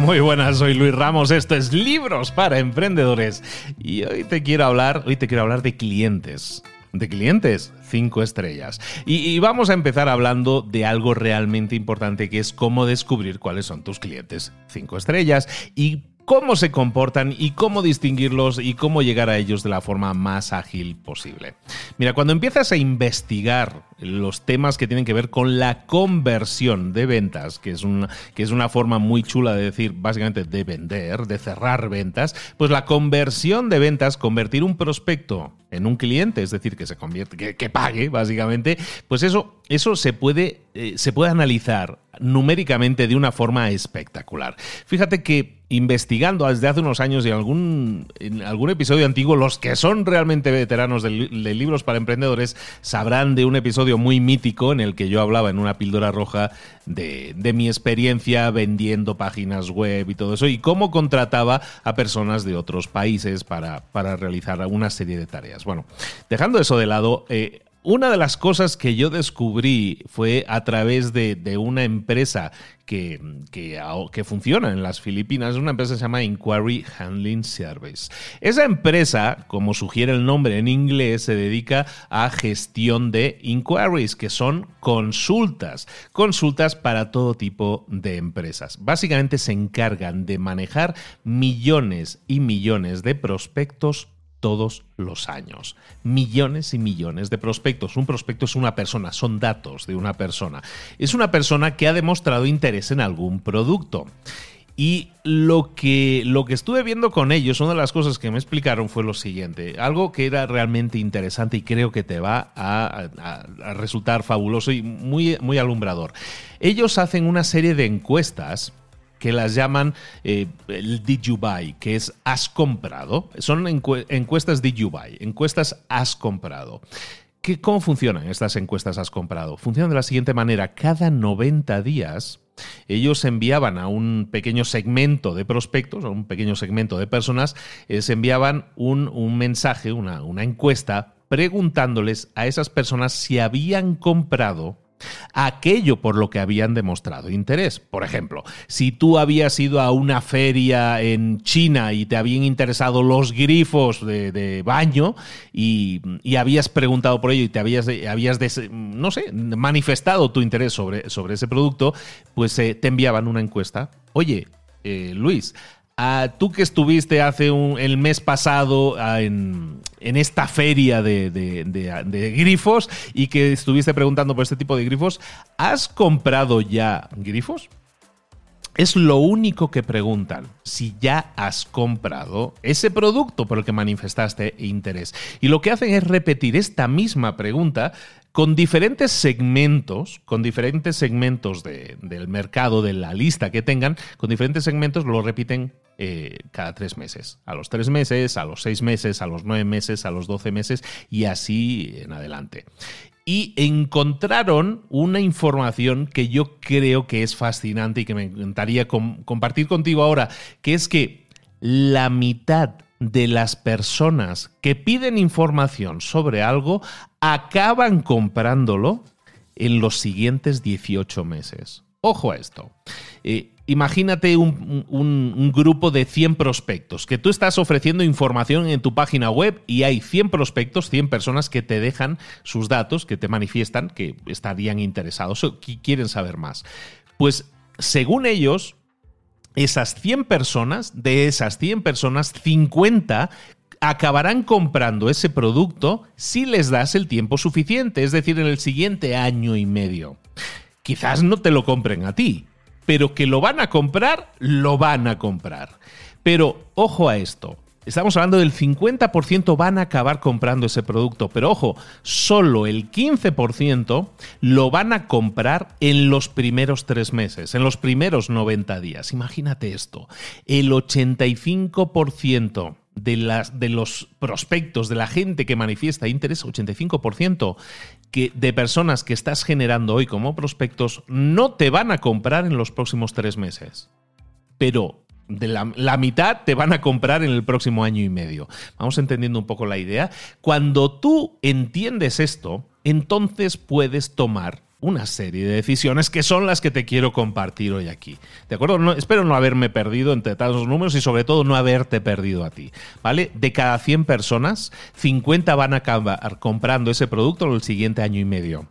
Muy buenas, soy Luis Ramos, esto es Libros para Emprendedores y hoy te quiero hablar, hoy te quiero hablar de clientes. De clientes, cinco estrellas. Y, vamos a empezar hablando de algo realmente importante que es cómo descubrir cuáles son tus clientes. Cinco estrellas y cómo se comportan y cómo distinguirlos y cómo llegar a ellos de la forma más ágil posible. Mira, cuando empiezas a investigar los temas que tienen que ver con la conversión de ventas, que es una, que es una forma muy chula de decir básicamente de vender, de cerrar ventas, pues la conversión de ventas, convertir un prospecto en un cliente, es decir, que se convierte, que, pague, básicamente, pues eso, eso se puede, eh, se puede analizar numéricamente de una forma espectacular. Fíjate que investigando desde hace unos años y algún, en algún episodio antiguo, los que son realmente veteranos de, de, libros para emprendedores sabrán de un episodio muy mítico en el que yo hablaba en una píldora roja de, de mi experiencia vendiendo páginas web y todo eso y cómo contrataba a personas de otros países para, para realizar una serie de tareas. Bueno, dejando eso de lado, eh, una de las cosas que yo descubrí fue a través de, una empresa que, que, que, funciona en las Filipinas, una empresa que se llama Inquiry Handling Service. Esa empresa, como sugiere el nombre en inglés, se dedica a gestión de inquiries, que son consultas, consultas para todo tipo de empresas. Básicamente se encargan de manejar millones y millones de prospectos todos los años. Millones y millones de prospectos. Un prospecto es una persona, son datos de una persona. Es una persona que ha demostrado interés en algún producto. Y lo que, lo que estuve viendo con ellos, una de las cosas que me explicaron fue lo siguiente, algo que era realmente interesante y creo que te va a, resultar fabuloso y muy, muy alumbrador. Ellos hacen una serie de encuestas que las llaman eh, el Did You Buy, que es has comprado. Son encuestas Did You Buy, encuestas has comprado. ¿Qué, ¿Cómo funcionan estas encuestas has comprado? Funcionan de la siguiente manera. Cada 90 días ellos enviaban a un pequeño segmento de prospectos, a un pequeño segmento de personas, eh, se enviaban un, un mensaje, una, una encuesta, preguntándoles a esas personas si habían comprado aquello por lo que habían demostrado interés. Por ejemplo, si tú habías ido a una feria en China y te habían interesado los grifos de, baño y, y, habías preguntado por ello y te habías, habías no sé, manifestado tu interés sobre, sobre ese producto, pues eh, te enviaban una encuesta. Oye, eh, Luis, tú que estuviste hace el mes pasado en, esta feria de, grifos y que estuviste preguntando por este tipo de grifos, ¿has comprado ya grifos? Es lo único que preguntan, si ya has comprado ese producto por el que manifestaste interés. Y lo que hacen es repetir esta misma pregunta con diferentes segmentos, con diferentes segmentos del mercado, de la lista que tengan, con diferentes segmentos lo repiten eh, cada tres meses. A los tres meses, a los seis meses, a los nueve meses, a los doce meses y así en adelante. Y encontraron una información que yo creo que es fascinante y que me encantaría compartir contigo ahora, que es que la mitad de las personas que piden información sobre algo acaban comprándolo en los siguientes 18 meses. Ojo a esto. Eh, imagínate un, grupo de 100 prospectos, que tú estás ofreciendo información en tu página web y hay 100 prospectos, 100 personas que te dejan sus datos, que te manifiestan que estarían interesados o que quieren saber más. Pues según ellos, esas 100 personas, de esas 100 personas, 50 acabarán comprando ese producto si les das el tiempo suficiente, es decir, en el siguiente año y medio. Quizás no te lo compren a ti, pero que lo van a comprar, lo van a comprar. Pero ojo a esto, Estamos hablando del 50% van a acabar comprando ese producto, pero ojo, solo el 15% lo van a comprar en los primeros tres meses, en los primeros 90 días. Imagínate esto, el 85% de, las, de los prospectos, de la gente que manifiesta interés, 85% que, de personas que estás generando hoy como prospectos, no te van a comprar en los próximos tres meses. Pero de la, mitad te van a comprar en el próximo año y medio. Vamos entendiendo un poco la idea. Cuando tú entiendes esto, entonces puedes tomar una serie de decisiones que son las que te quiero compartir hoy aquí. ¿De acuerdo? espero no haberme perdido entre tantos números y sobre todo no haberte perdido a ti. ¿Vale? De cada 100 personas, 50 van a acabar comprando ese producto en el siguiente año y medio.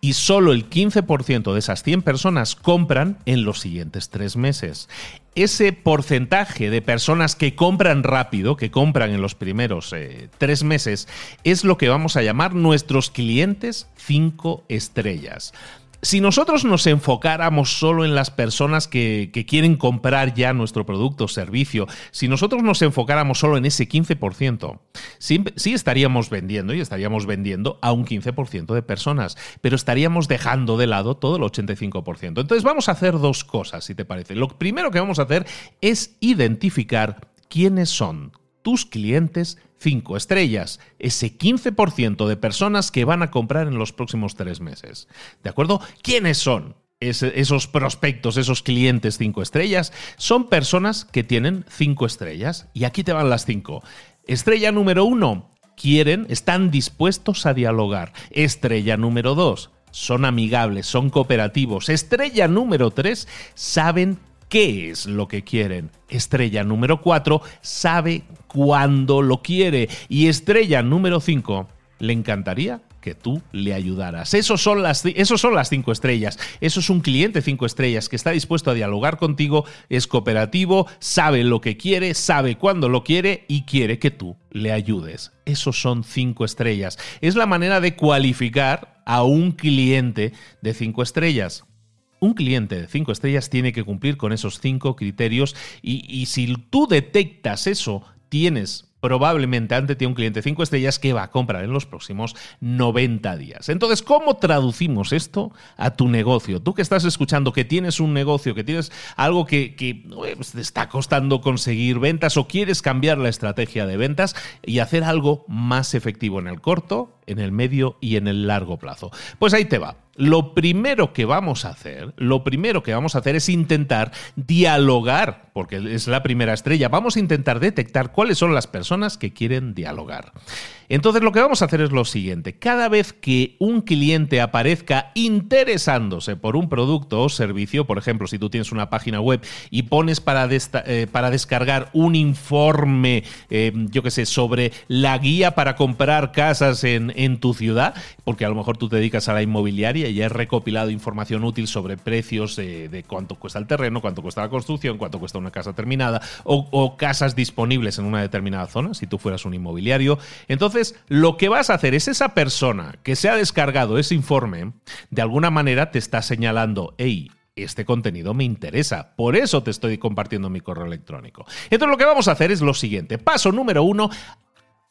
Y solo el 15% de esas 100 personas compran en los siguientes tres meses ese porcentaje de personas que compran rápido, que compran en los primeros eh, tres meses, es lo que vamos a llamar nuestros clientes cinco estrellas si nosotros nos enfocáramos solo en las personas que, quieren comprar ya nuestro producto o servicio, si nosotros nos enfocáramos solo en ese 15%, sí, estaríamos vendiendo y estaríamos vendiendo a un 15% de personas, pero estaríamos dejando de lado todo el 85%. Entonces vamos a hacer dos cosas, si te parece. Lo primero que vamos a hacer es identificar quiénes son tus clientes 5 estrellas, ese 15% de personas que van a comprar en los próximos tres meses. ¿De acuerdo? ¿Quiénes son? esos prospectos, esos clientes 5 estrellas, son personas que tienen 5 estrellas. Y aquí te van las 5. Estrella número 1, quieren, están dispuestos a dialogar. Estrella número 2, son amigables, son cooperativos. Estrella número 3, saben qué es lo que quieren. Estrella número 4 sabe cuándo lo quiere. Y estrella número 5 le encantaría que tú le ayudaras. Esos son, las, son las cinco estrellas. Eso es un cliente cinco estrellas que está dispuesto a dialogar contigo, es cooperativo, sabe lo que quiere, sabe cuándo lo quiere y quiere que tú le ayudes. Esos son cinco estrellas. Es la manera de cualificar a un cliente de cinco estrellas un cliente de cinco estrellas tiene que cumplir con esos cinco criterios y, si tú detectas eso, tienes probablemente ante ti un cliente de 5 estrellas que va a comprar en los próximos 90 días. Entonces, ¿cómo traducimos esto a tu negocio? Tú que estás escuchando que tienes un negocio, que tienes algo que, que pues, te está costando conseguir ventas o quieres cambiar la estrategia de ventas y hacer algo más efectivo en el corto, en el medio y en el largo plazo. Pues ahí te va lo primero que vamos a hacer, lo primero que vamos a hacer es intentar dialogar, porque es la primera estrella. Vamos a intentar detectar cuáles son las personas que quieren dialogar. Entonces lo que vamos a hacer es lo siguiente. Cada vez que un cliente aparezca interesándose por un producto o servicio, por ejemplo, si tú tienes una página web y pones para, eh, para descargar un informe, eh, yo qué sé, sobre la guía para comprar casas en, en, tu ciudad, porque a lo mejor tú te dedicas a la inmobiliaria y has recopilado información útil sobre precios de cuánto cuesta el terreno, cuánto cuesta la construcción, cuánto cuesta una casa terminada o, o casas disponibles en una determinada zona, si tú fueras un inmobiliario. Entonces, lo que vas a hacer es esa persona que se ha descargado ese informe, de alguna manera te está señalando, hey, este contenido me interesa. Por eso te estoy compartiendo mi correo electrónico. Entonces lo que vamos a hacer es lo siguiente. Paso número uno.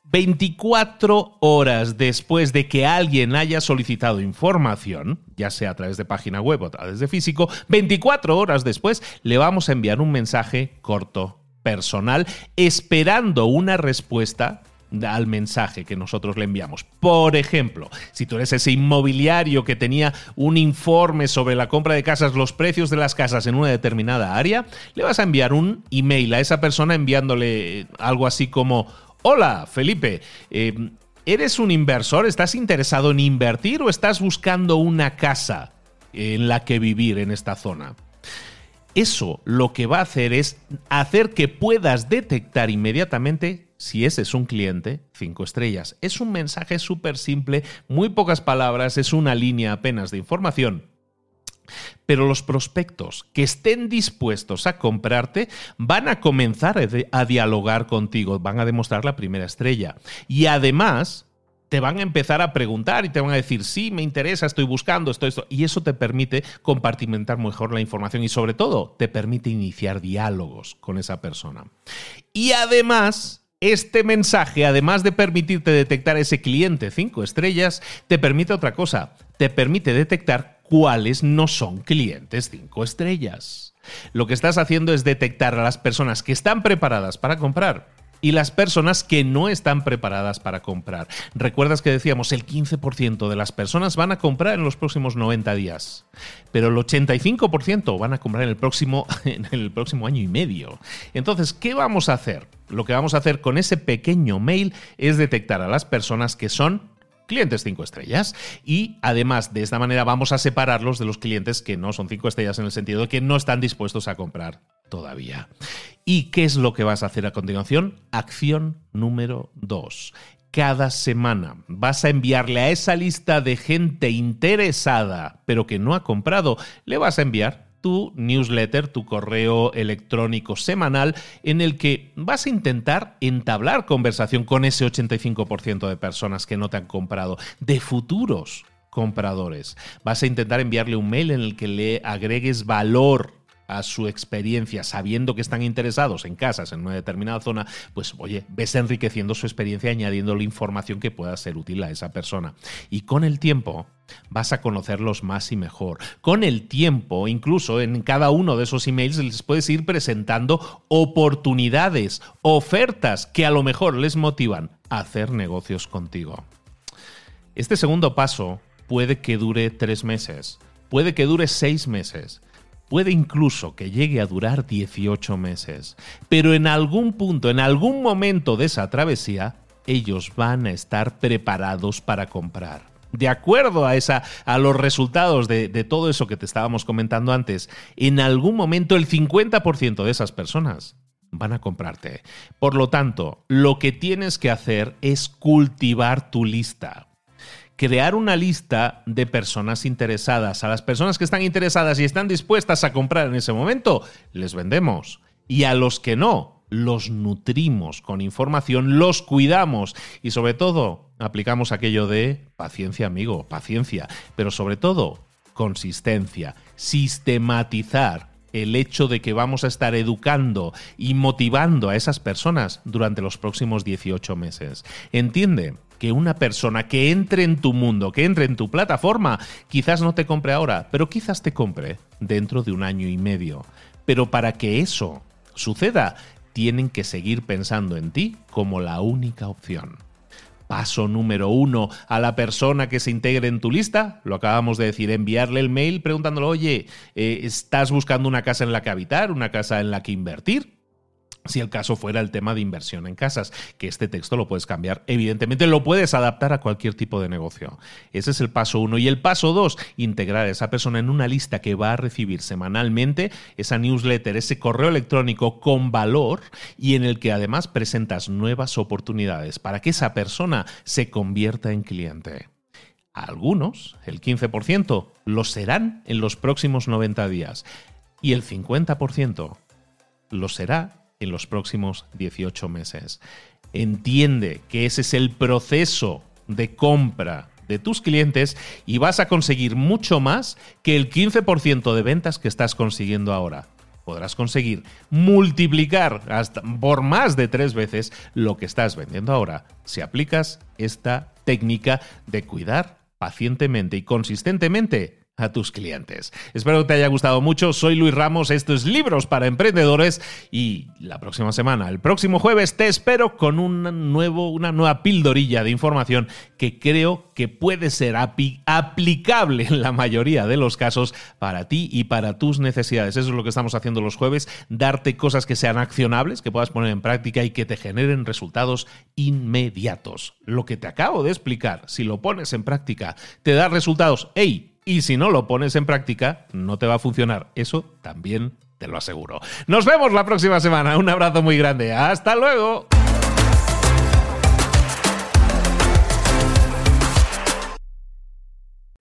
24 horas después de que alguien haya solicitado información, ya sea a través de página web o a través de físico, 24 horas después le vamos a enviar un mensaje corto, personal, esperando una respuesta al mensaje que nosotros le enviamos. Por ejemplo, si tú eres ese inmobiliario que tenía un informe sobre la compra de casas, los precios de las casas en una determinada área, le vas a enviar un email a esa persona enviándole algo así como, hola Felipe, eh, ¿eres un inversor? ¿Estás interesado en invertir o estás buscando una casa en la que vivir en esta zona? Eso lo que va a hacer es hacer que puedas detectar inmediatamente si ese es un cliente, cinco estrellas. Es un mensaje súper simple, muy pocas palabras, es una línea apenas de información. Pero los prospectos que estén dispuestos a comprarte van a comenzar a, dialogar contigo, van a demostrar la primera estrella. Y además, te van a empezar a preguntar y te van a decir, sí, me interesa, estoy buscando esto, esto. Y eso te permite compartimentar mejor la información y sobre todo te permite iniciar diálogos con esa persona. Y además, este mensaje, además de permitirte detectar ese cliente cinco estrellas, te permite otra cosa, te permite detectar cuáles no son clientes cinco estrellas. Lo que estás haciendo es detectar a las personas que están preparadas para comprar y las personas que no están preparadas para comprar. Recuerdas que decíamos el 15% de las personas van a comprar en los próximos 90 días, pero el 85% van a comprar en el próximo en el próximo año y medio. Entonces, ¿qué vamos a hacer? Lo que vamos a hacer con ese pequeño mail es detectar a las personas que son clientes 5 estrellas. Y además, de esta manera vamos a separarlos de los clientes que no son 5 estrellas en el sentido de que no están dispuestos a comprar todavía. ¿Y qué es lo que vas a hacer a continuación? Acción número 2 cada semana. Vas a enviarle a esa lista de gente interesada, pero que no ha comprado, le vas a enviar tu newsletter, tu correo electrónico semanal, en el que vas a intentar entablar conversación con ese 85% de personas que no te han comprado, de futuros compradores. Vas a intentar enviarle un mail en el que le agregues valor a su experiencia, sabiendo que están interesados en casas en una determinada zona, pues oye, ves enriqueciendo su experiencia añadiéndole información que pueda ser útil a esa persona. Y con el tiempo vas a conocerlos más y mejor. Con el tiempo, incluso en cada uno de esos emails les puedes ir presentando oportunidades, ofertas que a lo mejor les motivan a hacer negocios contigo. Este segundo paso puede que dure tres meses, puede que dure seis meses, puede incluso que llegue a durar 18 meses. Pero en algún punto, en algún momento de esa travesía, ellos van a estar preparados para comprar. De acuerdo a, esa, a los resultados de, de todo eso que te estábamos comentando antes, en algún momento el 50% de esas personas van a comprarte. Por lo tanto, lo que tienes que hacer es cultivar tu lista crear una lista de personas interesadas. A las personas que están interesadas y están dispuestas a comprar en ese momento, les vendemos. Y a los que no, los nutrimos con información, los cuidamos y sobre todo aplicamos aquello de paciencia, amigo, paciencia, pero sobre todo consistencia, sistematizar el hecho de que vamos a estar educando y motivando a esas personas durante los próximos 18 meses. Entiende que una persona que entre en tu mundo, que entre en tu plataforma, quizás no te compre ahora, pero quizás te compre dentro de un año y medio. Pero para que eso suceda, tienen que seguir pensando en ti como la única opción. Paso número uno a la persona que se integre en tu lista, lo acabamos de decir, enviarle el mail preguntándole, oye, eh, ¿estás buscando una casa en la que habitar, una casa en la que invertir? Si el caso fuera el tema de inversión en casas, que este texto lo puedes cambiar, evidentemente lo puedes adaptar a cualquier tipo de negocio. Ese es el paso uno. Y el paso dos, integrar a esa persona en una lista que va a recibir semanalmente esa newsletter, ese correo electrónico con valor y en el que además presentas nuevas oportunidades para que esa persona se convierta en cliente. algunos, el 15%, lo serán en los próximos 90 días y el 50% lo será en los próximos 18 meses. Entiende que ese es el proceso de compra de tus clientes y vas a conseguir mucho más que el 15% de ventas que estás consiguiendo ahora. Podrás conseguir multiplicar hasta por más de tres veces lo que estás vendiendo ahora si aplicas esta técnica de cuidar pacientemente y consistentemente a tus clientes. Espero que te haya gustado mucho. Soy Luis Ramos, esto es Libros para Emprendedores y la próxima semana, el próximo jueves, te espero con un nuevo, una nueva pildorilla de información que creo que puede ser aplicable en la mayoría de los casos para ti y para tus necesidades. Eso es lo que estamos haciendo los jueves, darte cosas que sean accionables, que puedas poner en práctica y que te generen resultados inmediatos. Lo que te acabo de explicar, si lo pones en práctica, te da resultados. ¡Ey! Y si no lo pones en práctica, no te va a funcionar. Eso también te lo aseguro. Nos vemos la próxima semana. Un abrazo muy grande. Hasta luego.